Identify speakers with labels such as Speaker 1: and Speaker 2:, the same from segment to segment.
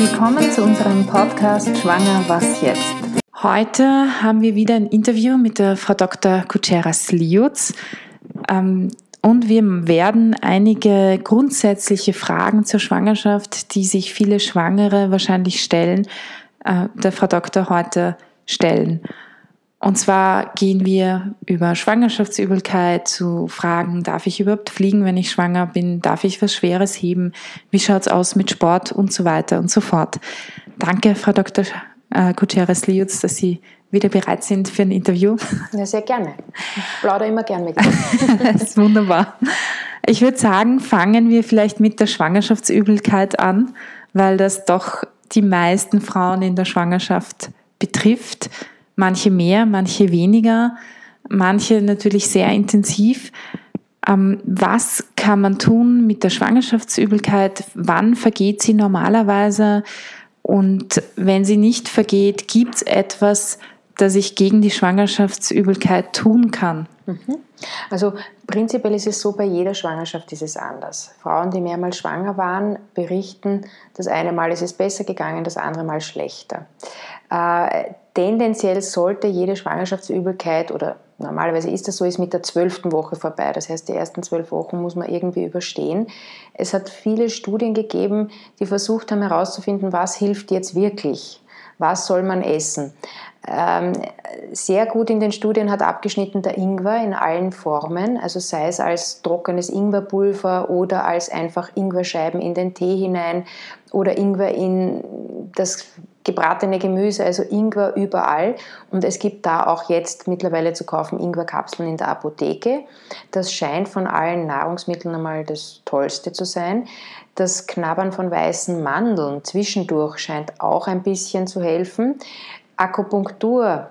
Speaker 1: Willkommen zu unserem Podcast Schwanger, was jetzt? Heute haben wir wieder ein Interview mit der Frau Dr. Kucheras-Liutz. Ähm, und wir werden einige grundsätzliche Fragen zur Schwangerschaft, die sich viele Schwangere wahrscheinlich stellen, äh, der Frau Doktor heute stellen. Und zwar gehen wir über Schwangerschaftsübelkeit zu Fragen, darf ich überhaupt fliegen, wenn ich schwanger bin? Darf ich was Schweres heben? Wie schaut's aus mit Sport und so weiter und so fort. Danke, Frau Dr. Äh, Gutierrez-Liutz, dass Sie wieder bereit sind für ein Interview.
Speaker 2: Ja, sehr gerne. Ich plaudere immer gern mit Ihnen.
Speaker 1: das ist wunderbar. Ich würde sagen, fangen wir vielleicht mit der Schwangerschaftsübelkeit an, weil das doch die meisten Frauen in der Schwangerschaft betrifft. Manche mehr, manche weniger, manche natürlich sehr intensiv. Ähm, was kann man tun mit der Schwangerschaftsübelkeit? Wann vergeht sie normalerweise? Und wenn sie nicht vergeht, gibt es etwas, das ich gegen die Schwangerschaftsübelkeit tun kann?
Speaker 2: Mhm. Also prinzipiell ist es so, bei jeder Schwangerschaft ist es anders. Frauen, die mehrmals schwanger waren, berichten, das eine Mal ist es besser gegangen, das andere Mal schlechter. Tendenziell sollte jede Schwangerschaftsübelkeit oder normalerweise ist das so, ist mit der zwölften Woche vorbei. Das heißt, die ersten zwölf Wochen muss man irgendwie überstehen. Es hat viele Studien gegeben, die versucht haben herauszufinden, was hilft jetzt wirklich. Was soll man essen? Ähm, sehr gut in den Studien hat abgeschnitten der Ingwer in allen Formen, also sei es als trockenes Ingwerpulver oder als einfach Ingwerscheiben in den Tee hinein oder Ingwer in das gebratene Gemüse, also Ingwer überall. Und es gibt da auch jetzt mittlerweile zu kaufen Ingwerkapseln in der Apotheke. Das scheint von allen Nahrungsmitteln einmal das Tollste zu sein. Das Knabbern von weißen Mandeln zwischendurch scheint auch ein bisschen zu helfen. Akupunktur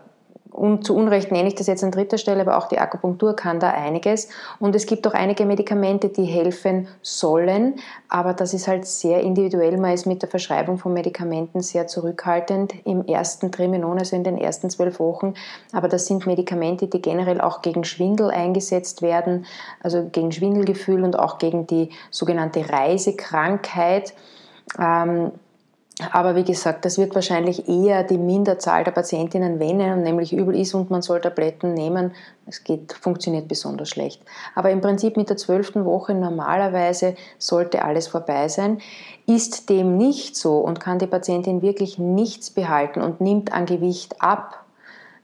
Speaker 2: und zu Unrecht nenne ich das jetzt an dritter Stelle, aber auch die Akupunktur kann da einiges. Und es gibt auch einige Medikamente, die helfen sollen, aber das ist halt sehr individuell. Man ist mit der Verschreibung von Medikamenten sehr zurückhaltend im ersten Trimenon, also in den ersten zwölf Wochen. Aber das sind Medikamente, die generell auch gegen Schwindel eingesetzt werden, also gegen Schwindelgefühl und auch gegen die sogenannte Reisekrankheit. Ähm, aber wie gesagt, das wird wahrscheinlich eher die Minderzahl der Patientinnen, wenn einem nämlich übel ist und man soll Tabletten nehmen. Es geht, funktioniert besonders schlecht. Aber im Prinzip mit der zwölften Woche normalerweise sollte alles vorbei sein. Ist dem nicht so und kann die Patientin wirklich nichts behalten und nimmt an Gewicht ab,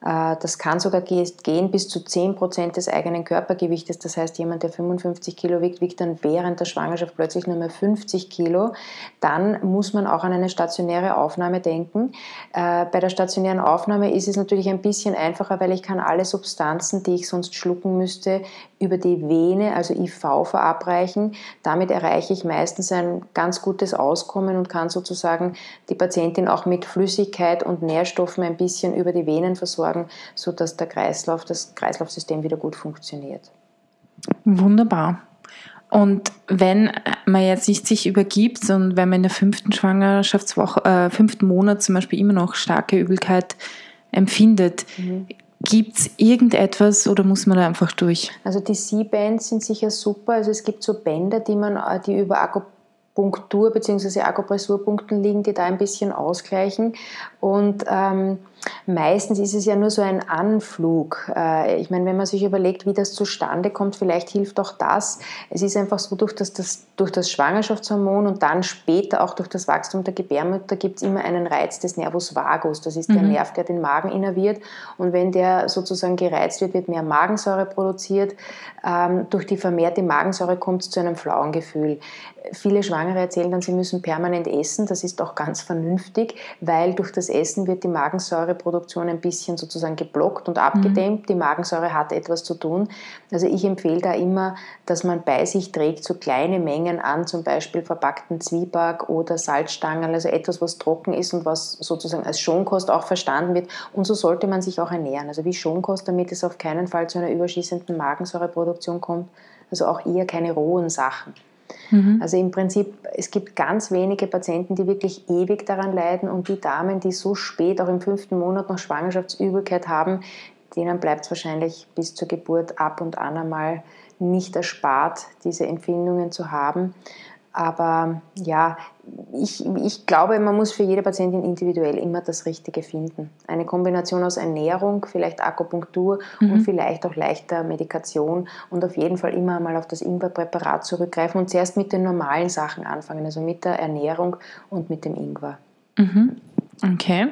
Speaker 2: das kann sogar gehen bis zu 10% des eigenen Körpergewichtes. Das heißt, jemand, der 55 Kilo wiegt, wiegt dann während der Schwangerschaft plötzlich nur mehr 50 Kilo. Dann muss man auch an eine stationäre Aufnahme denken. Äh, bei der stationären Aufnahme ist es natürlich ein bisschen einfacher, weil ich kann alle Substanzen, die ich sonst schlucken müsste, über die Vene, also IV, verabreichen. Damit erreiche ich meistens ein ganz gutes Auskommen und kann sozusagen die Patientin auch mit Flüssigkeit und Nährstoffen ein bisschen über die Venen versorgen sorgen, sodass der Kreislauf, das Kreislaufsystem wieder gut funktioniert.
Speaker 1: Wunderbar. Und wenn man jetzt nicht sich übergibt und wenn man in der fünften Schwangerschaftswoche, äh, fünften Monat zum Beispiel immer noch starke Übelkeit empfindet, mhm. Gibt es irgendetwas oder muss man da einfach durch?
Speaker 2: Also die C-Bands sind sicher super. Also es gibt so Bänder, die man, die über Akupunktur bzw. Akupressurpunkten liegen, die da ein bisschen ausgleichen. Und ähm, Meistens ist es ja nur so ein Anflug. Äh, ich meine, wenn man sich überlegt, wie das zustande kommt, vielleicht hilft auch das. Es ist einfach so, durch das, das, durch das Schwangerschaftshormon und dann später auch durch das Wachstum der Gebärmutter gibt es immer einen Reiz des Nervus vagus. Das ist der mhm. Nerv, der den Magen innerviert. Und wenn der sozusagen gereizt wird, wird mehr Magensäure produziert. Ähm, durch die vermehrte Magensäure kommt es zu einem flauen Gefühl. Viele Schwangere erzählen dann, sie müssen permanent essen. Das ist auch ganz vernünftig, weil durch das Essen wird die Magensäureproduktion ein bisschen sozusagen geblockt und abgedämmt. Mhm. Die Magensäure hat etwas zu tun. Also ich empfehle da immer, dass man bei sich trägt so kleine Mengen an zum Beispiel verpackten Zwieback oder Salzstangen, also etwas, was trocken ist und was sozusagen als Schonkost auch verstanden wird. Und so sollte man sich auch ernähren. Also wie Schonkost, damit es auf keinen Fall zu einer überschießenden Magensäureproduktion kommt. Also auch eher keine rohen Sachen. Mhm. Also im Prinzip, es gibt ganz wenige Patienten, die wirklich ewig daran leiden und die Damen, die so spät, auch im fünften Monat noch Schwangerschaftsübelkeit haben, denen bleibt es wahrscheinlich bis zur Geburt ab und an einmal nicht erspart, diese Empfindungen zu haben. Aber ja, ich, ich glaube, man muss für jede Patientin individuell immer das Richtige finden. Eine Kombination aus Ernährung, vielleicht Akupunktur mhm. und vielleicht auch leichter Medikation und auf jeden Fall immer mal auf das Ingwerpräparat zurückgreifen und zuerst mit den normalen Sachen anfangen, also mit der Ernährung und mit dem Ingwer.
Speaker 1: Mhm. Okay,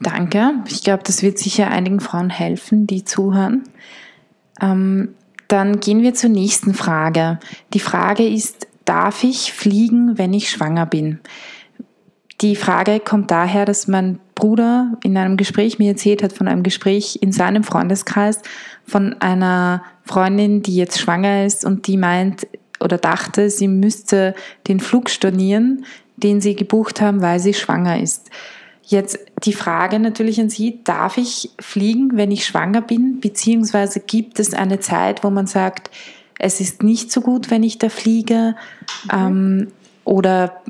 Speaker 1: danke. Ich glaube, das wird sicher einigen Frauen helfen, die zuhören. Ähm, dann gehen wir zur nächsten Frage. Die Frage ist, darf ich fliegen, wenn ich schwanger bin? Die Frage kommt daher, dass mein Bruder in einem Gespräch mir erzählt hat von einem Gespräch in seinem Freundeskreis von einer Freundin, die jetzt schwanger ist und die meint oder dachte, sie müsste den Flug stornieren, den sie gebucht haben, weil sie schwanger ist. Jetzt die Frage natürlich an Sie, darf ich fliegen, wenn ich schwanger bin? Beziehungsweise gibt es eine Zeit, wo man sagt, es ist nicht so gut, wenn ich da fliege? Mhm. Ähm, oder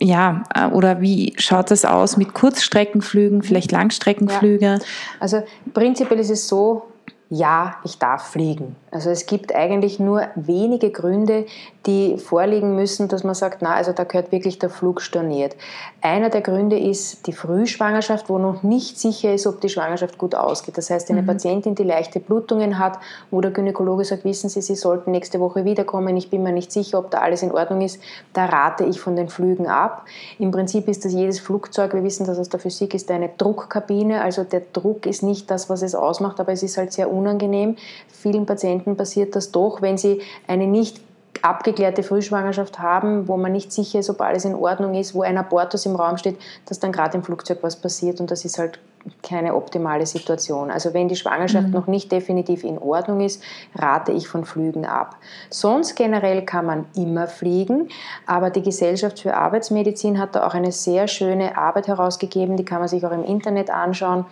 Speaker 1: ja, oder wie schaut das aus mit Kurzstreckenflügen, vielleicht Langstreckenflüge? Ja.
Speaker 2: Also prinzipiell ist es so, ja, ich darf fliegen. Also es gibt eigentlich nur wenige Gründe, die vorliegen müssen, dass man sagt, na, also da gehört wirklich der Flug storniert. Einer der Gründe ist die Frühschwangerschaft, wo noch nicht sicher ist, ob die Schwangerschaft gut ausgeht. Das heißt, eine mhm. Patientin, die leichte Blutungen hat, wo der Gynäkologe sagt, wissen Sie, Sie sollten nächste Woche wiederkommen, ich bin mir nicht sicher, ob da alles in Ordnung ist, da rate ich von den Flügen ab. Im Prinzip ist das jedes Flugzeug, wir wissen das aus der Physik, ist eine Druckkabine, also der Druck ist nicht das, was es ausmacht, aber es ist halt sehr unangenehm. Vielen Patienten passiert das doch, wenn sie eine nicht abgeklärte Frühschwangerschaft haben, wo man nicht sicher ist, ob alles in Ordnung ist, wo ein Abortus im Raum steht, dass dann gerade im Flugzeug was passiert und das ist halt keine optimale Situation. Also wenn die Schwangerschaft mhm. noch nicht definitiv in Ordnung ist, rate ich von Flügen ab. Sonst generell kann man immer fliegen, aber die Gesellschaft für Arbeitsmedizin hat da auch eine sehr schöne Arbeit herausgegeben, die kann man sich auch im Internet anschauen.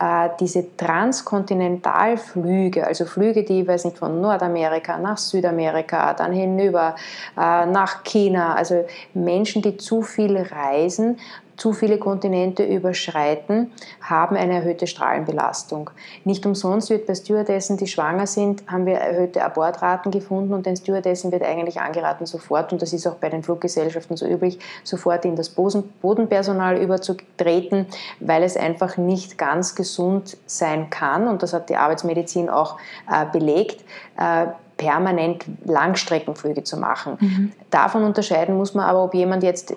Speaker 2: Äh, diese Transkontinentalflüge, also Flüge, die, weiß nicht, von Nordamerika nach Südamerika, dann hinüber äh, nach China, also Menschen, die zu viel reisen, zu viele Kontinente überschreiten, haben eine erhöhte Strahlenbelastung. Nicht umsonst wird bei Stewardessen, die schwanger sind, haben wir erhöhte Abortraten gefunden und den Stewardessen wird eigentlich angeraten, sofort, und das ist auch bei den Fluggesellschaften so üblich, sofort in das Bodenpersonal überzutreten, weil es einfach nicht ganz gesund sein kann, und das hat die Arbeitsmedizin auch äh, belegt, äh, permanent Langstreckenflüge zu machen. Mhm. Davon unterscheiden muss man aber, ob jemand jetzt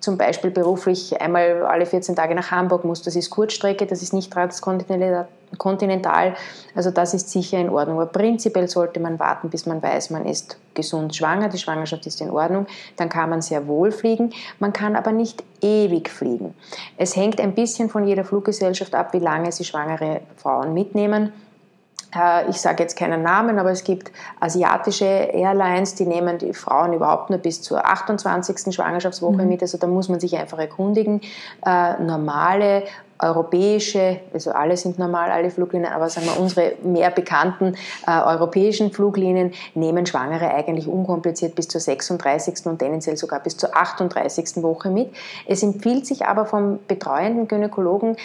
Speaker 2: zum Beispiel beruflich einmal alle 14 Tage nach Hamburg muss. Das ist Kurzstrecke, das ist nicht transkontinental. Also das ist sicher in Ordnung. Aber prinzipiell sollte man warten, bis man weiß, man ist gesund schwanger, die Schwangerschaft ist in Ordnung. Dann kann man sehr wohl fliegen. Man kann aber nicht ewig fliegen. Es hängt ein bisschen von jeder Fluggesellschaft ab, wie lange sie schwangere Frauen mitnehmen. Äh, ich sage jetzt keinen Namen, aber es gibt asiatische Airlines, die nehmen die Frauen überhaupt nur bis zur 28. Schwangerschaftswoche mhm. mit. Also da muss man sich einfach erkundigen. Äh, normale europäische, also alle sind normal, alle Fluglinien, aber sagen wir, unsere mehr bekannten äh, europäischen Fluglinien nehmen Schwangere eigentlich unkompliziert bis zur 36. und tendenziell sogar bis zur 38. Woche mit. Es empfiehlt sich aber vom betreuenden Gynäkologen,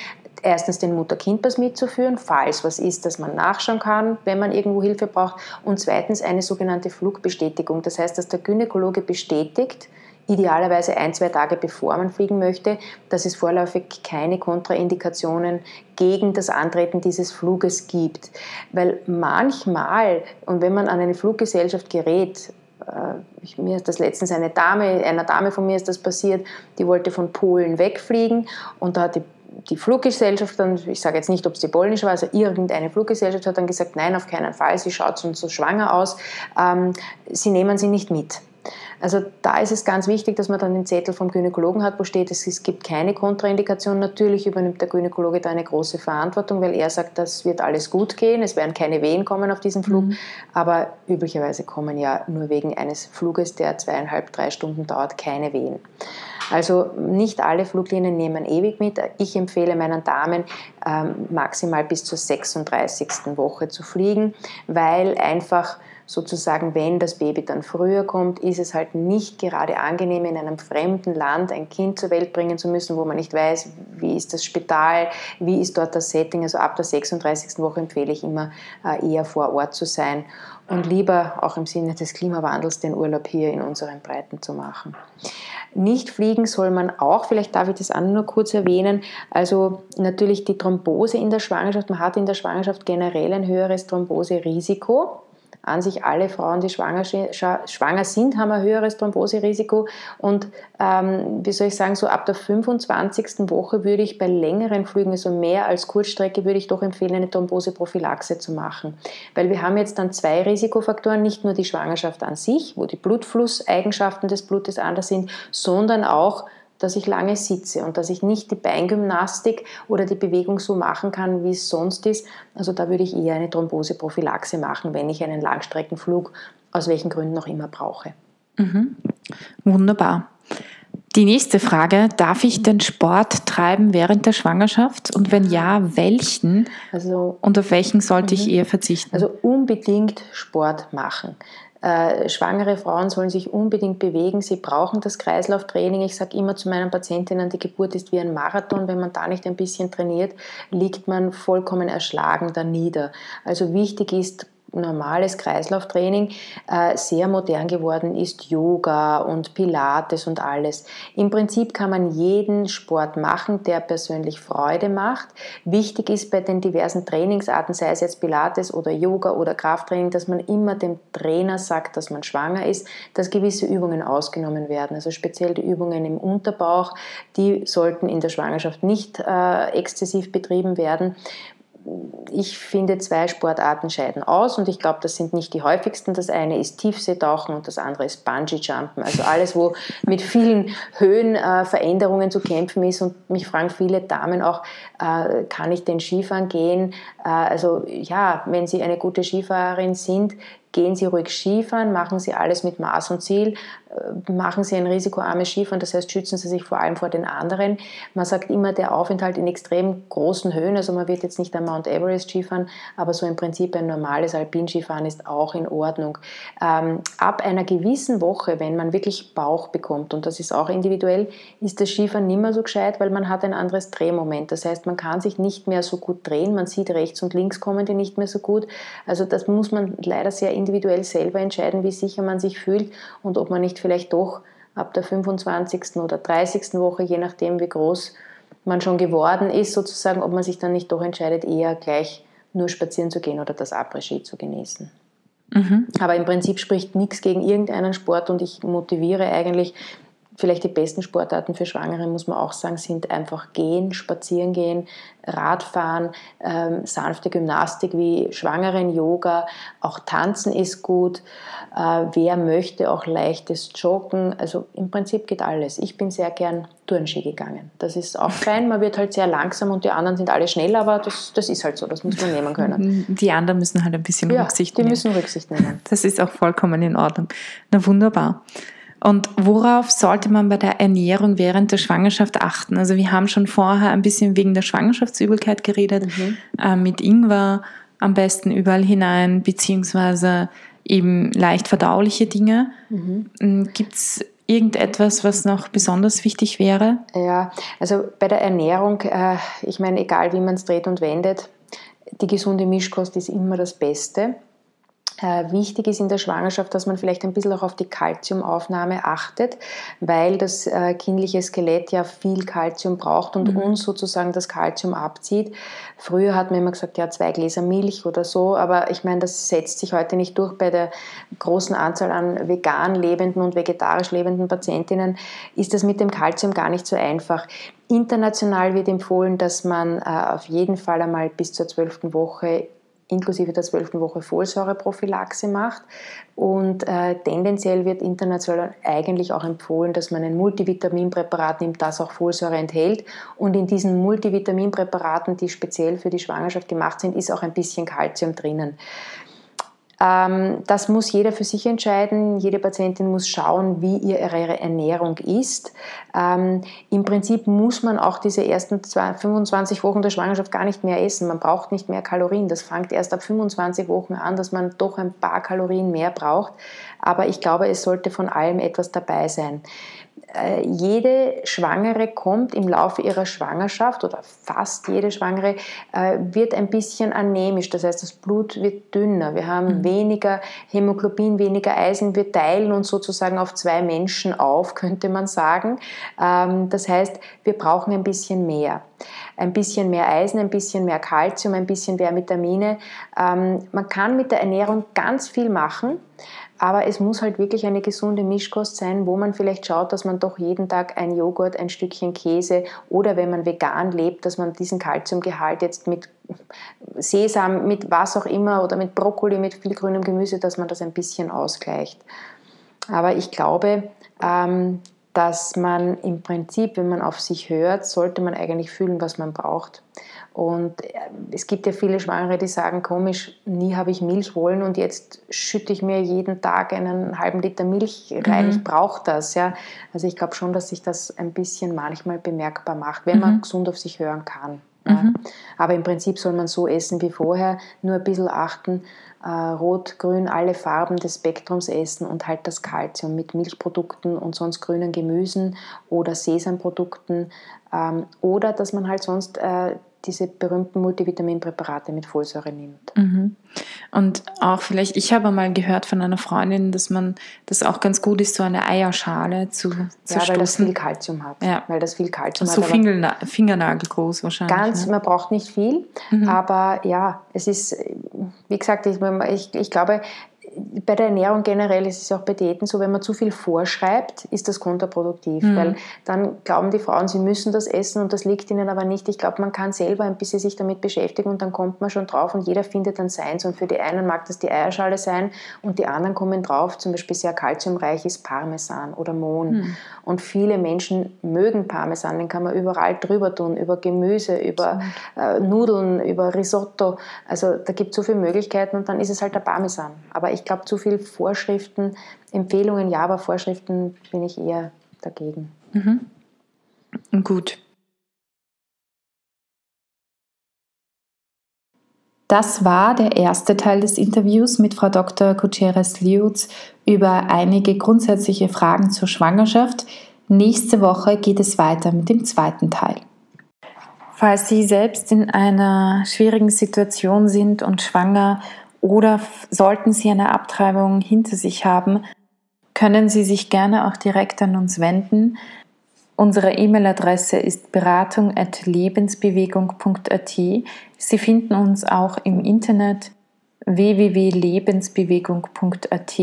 Speaker 2: erstens den Mutter-Kind-Pass mitzuführen, falls was ist, dass man nachschauen kann, wenn man irgendwo Hilfe braucht. Und zweitens eine sogenannte Flugbestätigung. Das heißt, dass der Gynäkologe bestätigt, idealerweise ein, zwei Tage bevor man fliegen möchte, dass es vorläufig keine Kontraindikationen gegen das Antreten dieses Fluges gibt. Weil manchmal, und wenn man an eine Fluggesellschaft gerät, äh, ich, mir ist das letztens eine Dame, einer Dame von mir ist das passiert, die wollte von Polen wegfliegen und da hat die die Fluggesellschaft dann, ich sage jetzt nicht, ob es die polnische war, also irgendeine Fluggesellschaft hat dann gesagt, nein, auf keinen Fall, sie schaut sonst so schwanger aus, ähm, sie nehmen sie nicht mit. Also da ist es ganz wichtig, dass man dann den Zettel vom Gynäkologen hat, wo steht, es gibt keine Kontraindikation. Natürlich übernimmt der Gynäkologe da eine große Verantwortung, weil er sagt, das wird alles gut gehen, es werden keine Wehen kommen auf diesem Flug. Mhm. Aber üblicherweise kommen ja nur wegen eines Fluges, der zweieinhalb, drei Stunden dauert, keine Wehen. Also nicht alle Fluglinien nehmen ewig mit. Ich empfehle meinen Damen ähm, maximal bis zur 36. Woche zu fliegen, weil einfach sozusagen, wenn das Baby dann früher kommt, ist es halt nicht gerade angenehm, in einem fremden Land ein Kind zur Welt bringen zu müssen, wo man nicht weiß, wie ist das Spital, wie ist dort das Setting. Also ab der 36. Woche empfehle ich immer äh, eher vor Ort zu sein und lieber auch im Sinne des Klimawandels den Urlaub hier in unseren Breiten zu machen. Nicht fliegen soll man auch, vielleicht darf ich das auch nur kurz erwähnen, also natürlich die Thrombose in der Schwangerschaft, man hat in der Schwangerschaft generell ein höheres Thromboserisiko an sich alle Frauen, die schwanger, schwanger sind, haben ein höheres Thromboserisiko. Und ähm, wie soll ich sagen, so ab der 25. Woche würde ich bei längeren Flügen, also mehr als Kurzstrecke, würde ich doch empfehlen, eine Thromboseprophylaxe zu machen. Weil wir haben jetzt dann zwei Risikofaktoren, nicht nur die Schwangerschaft an sich, wo die Blutflusseigenschaften des Blutes anders sind, sondern auch dass ich lange sitze und dass ich nicht die Beingymnastik oder die Bewegung so machen kann, wie es sonst ist. Also da würde ich eher eine Thromboseprophylaxe machen, wenn ich einen Langstreckenflug aus welchen Gründen auch immer brauche.
Speaker 1: Mhm. Wunderbar. Die nächste Frage, darf ich den Sport treiben während der Schwangerschaft? Und wenn ja, welchen? Also, und auf welchen sollte ich mhm. eher verzichten?
Speaker 2: Also unbedingt Sport machen. Äh, schwangere Frauen sollen sich unbedingt bewegen. Sie brauchen das Kreislauftraining. Ich sage immer zu meinen Patientinnen, die Geburt ist wie ein Marathon. Wenn man da nicht ein bisschen trainiert, liegt man vollkommen erschlagen da nieder. Also wichtig ist, normales Kreislauftraining äh, sehr modern geworden ist, Yoga und Pilates und alles. Im Prinzip kann man jeden Sport machen, der persönlich Freude macht. Wichtig ist bei den diversen Trainingsarten, sei es jetzt Pilates oder Yoga oder Krafttraining, dass man immer dem Trainer sagt, dass man schwanger ist, dass gewisse Übungen ausgenommen werden. Also speziell die Übungen im Unterbauch, die sollten in der Schwangerschaft nicht äh, exzessiv betrieben werden ich finde, zwei Sportarten scheiden aus und ich glaube, das sind nicht die häufigsten. Das eine ist Tiefseetauchen und das andere ist Bungee-Jumpen. Also alles, wo mit vielen Höhenveränderungen äh, zu kämpfen ist. Und mich fragen viele Damen auch, äh, kann ich den Skifahren gehen? Äh, also ja, wenn Sie eine gute Skifahrerin sind, gehen Sie ruhig Skifahren, machen Sie alles mit Maß und Ziel, äh, machen Sie ein risikoarmes Skifahren, das heißt, schützen Sie sich vor allem vor den anderen. Man sagt immer, der Aufenthalt in extrem großen Höhen, also man wird jetzt nicht am Mount Everest Skifahren, aber so im Prinzip ein normales Alpinskifahren ist auch in Ordnung. Ähm, ab einer gewissen Woche, wenn man wirklich Bauch bekommt, und das ist auch individuell, ist das Skifahren nicht mehr so gescheit, weil man hat ein anderes Drehmoment. Das heißt, man kann sich nicht mehr so gut drehen, man sieht rechts und links kommen die nicht mehr so gut. Also das muss man leider sehr individuell selber entscheiden, wie sicher man sich fühlt und ob man nicht vielleicht doch ab der 25. oder 30. Woche, je nachdem wie groß man schon geworden ist, sozusagen, ob man sich dann nicht doch entscheidet, eher gleich nur spazieren zu gehen oder das Après-Ski zu genießen. Mhm. Aber im Prinzip spricht nichts gegen irgendeinen Sport und ich motiviere eigentlich vielleicht die besten Sportarten für Schwangere, muss man auch sagen, sind einfach gehen, spazieren gehen, Radfahren, ähm, sanfte Gymnastik wie Schwangeren-Yoga, auch Tanzen ist gut. Äh, wer möchte, auch leichtes Joggen. Also im Prinzip geht alles. Ich bin sehr gern Turnski gegangen. Das ist auch fein, man wird halt sehr langsam und die anderen sind alle schnell, aber das, das ist halt so, das muss man nehmen können.
Speaker 1: Die anderen müssen halt ein bisschen ja, Rücksicht
Speaker 2: nehmen.
Speaker 1: die
Speaker 2: müssen Rücksicht nehmen.
Speaker 1: Das ist auch vollkommen in Ordnung. Na wunderbar. Und worauf sollte man bei der Ernährung während der Schwangerschaft achten? Also wir haben schon vorher ein bisschen wegen der Schwangerschaftsübelkeit geredet, mhm. äh, mit Ingwer am besten überall hinein, beziehungsweise eben leicht verdauliche Dinge. Mhm. Ähm, Gibt es irgendetwas, was noch besonders wichtig wäre?
Speaker 2: Ja, also bei der Ernährung, äh, ich meine, egal wie man es dreht und wendet, die gesunde Mischkost ist immer das Beste. Äh, wichtig ist in der Schwangerschaft, dass man vielleicht ein bisschen auch auf die Kalziumaufnahme achtet, weil das äh, kindliche Skelett ja viel Kalzium braucht und mhm. uns sozusagen das Kalzium abzieht. Früher hat man immer gesagt, ja, zwei Gläser Milch oder so, aber ich meine, das setzt sich heute nicht durch. Bei der großen Anzahl an vegan lebenden und vegetarisch lebenden Patientinnen ist das mit dem Kalzium gar nicht so einfach. International wird empfohlen, dass man äh, auf jeden Fall einmal bis zur zwölften Woche inklusive der zwölften Woche Folsäureprophylaxe macht. Und äh, tendenziell wird international eigentlich auch empfohlen, dass man ein Multivitaminpräparat nimmt, das auch Folsäure enthält. Und in diesen Multivitaminpräparaten, die speziell für die Schwangerschaft gemacht sind, ist auch ein bisschen Kalzium drinnen. Ähm, das muss jeder für sich entscheiden. Jede Patientin muss schauen, wie ihre Ernährung ist. Ähm, Im Prinzip muss man auch diese ersten 25 Wochen der Schwangerschaft gar nicht mehr essen. Man braucht nicht mehr Kalorien. Das fängt erst ab 25 Wochen an, dass man doch ein paar Kalorien mehr braucht. Aber ich glaube, es sollte von allem etwas dabei sein. Äh, jede Schwangere kommt im Laufe ihrer Schwangerschaft oder fast jede Schwangere äh, wird ein bisschen anämisch. Das heißt, das Blut wird dünner. Wir haben mhm. weniger Hämoglobin, weniger Eisen. Wir teilen uns sozusagen auf zwei Menschen auf, könnte man sagen. Ähm, das heißt, wir brauchen ein bisschen mehr. Ein bisschen mehr Eisen, ein bisschen mehr Kalzium, ein bisschen mehr Vitamine. Ähm, man kann mit der Ernährung ganz viel machen. Aber es muss halt wirklich eine gesunde Mischkost sein, wo man vielleicht schaut, dass man doch jeden Tag ein Joghurt, ein Stückchen Käse oder wenn man vegan lebt, dass man diesen Kalziumgehalt jetzt mit Sesam, mit was auch immer oder mit Brokkoli, mit viel grünem Gemüse, dass man das ein bisschen ausgleicht. Aber ich glaube, ähm, dass man im Prinzip, wenn man auf sich hört, sollte man eigentlich fühlen, was man braucht. Und äh, es gibt ja viele Schwangere, die sagen, komisch, nie habe ich Milch wollen und jetzt schütte ich mir jeden Tag einen halben Liter Milch rein. Mhm. Ich brauche das. Ja. Also ich glaube schon, dass sich das ein bisschen manchmal bemerkbar macht, wenn mhm. man gesund auf sich hören kann. Ja. Mhm. Aber im Prinzip soll man so essen wie vorher, nur ein bisschen achten, äh, rot, grün, alle Farben des Spektrums essen und halt das Kalzium mit Milchprodukten und sonst grünen Gemüsen oder Sesamprodukten ähm, oder dass man halt sonst äh, diese berühmten Multivitaminpräparate mit Folsäure nimmt.
Speaker 1: Mhm. Und auch vielleicht, ich habe mal gehört von einer Freundin, dass man das auch ganz gut ist, so eine Eierschale zu
Speaker 2: Ja, weil das viel Kalzium hat.
Speaker 1: Ja.
Speaker 2: Weil das viel Kalzium
Speaker 1: so
Speaker 2: hat.
Speaker 1: Fingerna Fingernagel groß wahrscheinlich.
Speaker 2: Ganz, ne? man braucht nicht viel, mhm. aber ja, es ist, wie gesagt, ich, ich, ich glaube, bei der Ernährung generell ist es auch bei Diäten so, wenn man zu viel vorschreibt, ist das kontraproduktiv, mhm. weil dann glauben die Frauen, sie müssen das essen und das liegt ihnen aber nicht. Ich glaube, man kann selber ein bisschen sich damit beschäftigen und dann kommt man schon drauf und jeder findet dann seins und für die einen mag das die Eierschale sein und die anderen kommen drauf, zum Beispiel sehr kalziumreich ist Parmesan oder Mohn mhm. und viele Menschen mögen Parmesan, den kann man überall drüber tun, über Gemüse, über äh, Nudeln, über Risotto, also da gibt es so viele Möglichkeiten und dann ist es halt der Parmesan, aber ich glaube, zu viel Vorschriften, Empfehlungen, ja, aber Vorschriften bin ich eher dagegen.
Speaker 1: Mhm. Gut. Das war der erste Teil des Interviews mit Frau Dr. Gutierrez-Liutz über einige grundsätzliche Fragen zur Schwangerschaft. Nächste Woche geht es weiter mit dem zweiten Teil. Falls Sie selbst in einer schwierigen Situation sind und schwanger oder sollten Sie eine Abtreibung hinter sich haben, können Sie sich gerne auch direkt an uns wenden. Unsere E-Mail-Adresse ist beratung.lebensbewegung.at. Sie finden uns auch im Internet www.lebensbewegung.at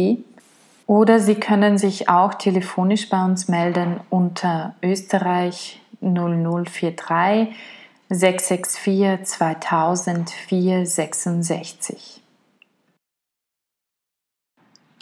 Speaker 1: oder Sie können sich auch telefonisch bei uns melden unter Österreich 0043 664 2000 466.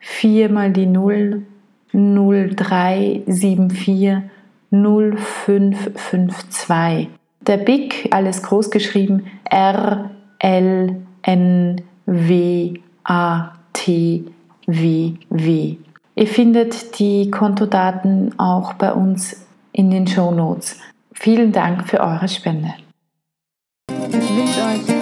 Speaker 1: 4 mal die 0, 0374 0552. Der BIC, alles groß geschrieben, R, L, N, W, A, T, W, W. Ihr findet die Kontodaten auch bei uns in den Show Notes. Vielen Dank für eure Spende. Ich wünsche euch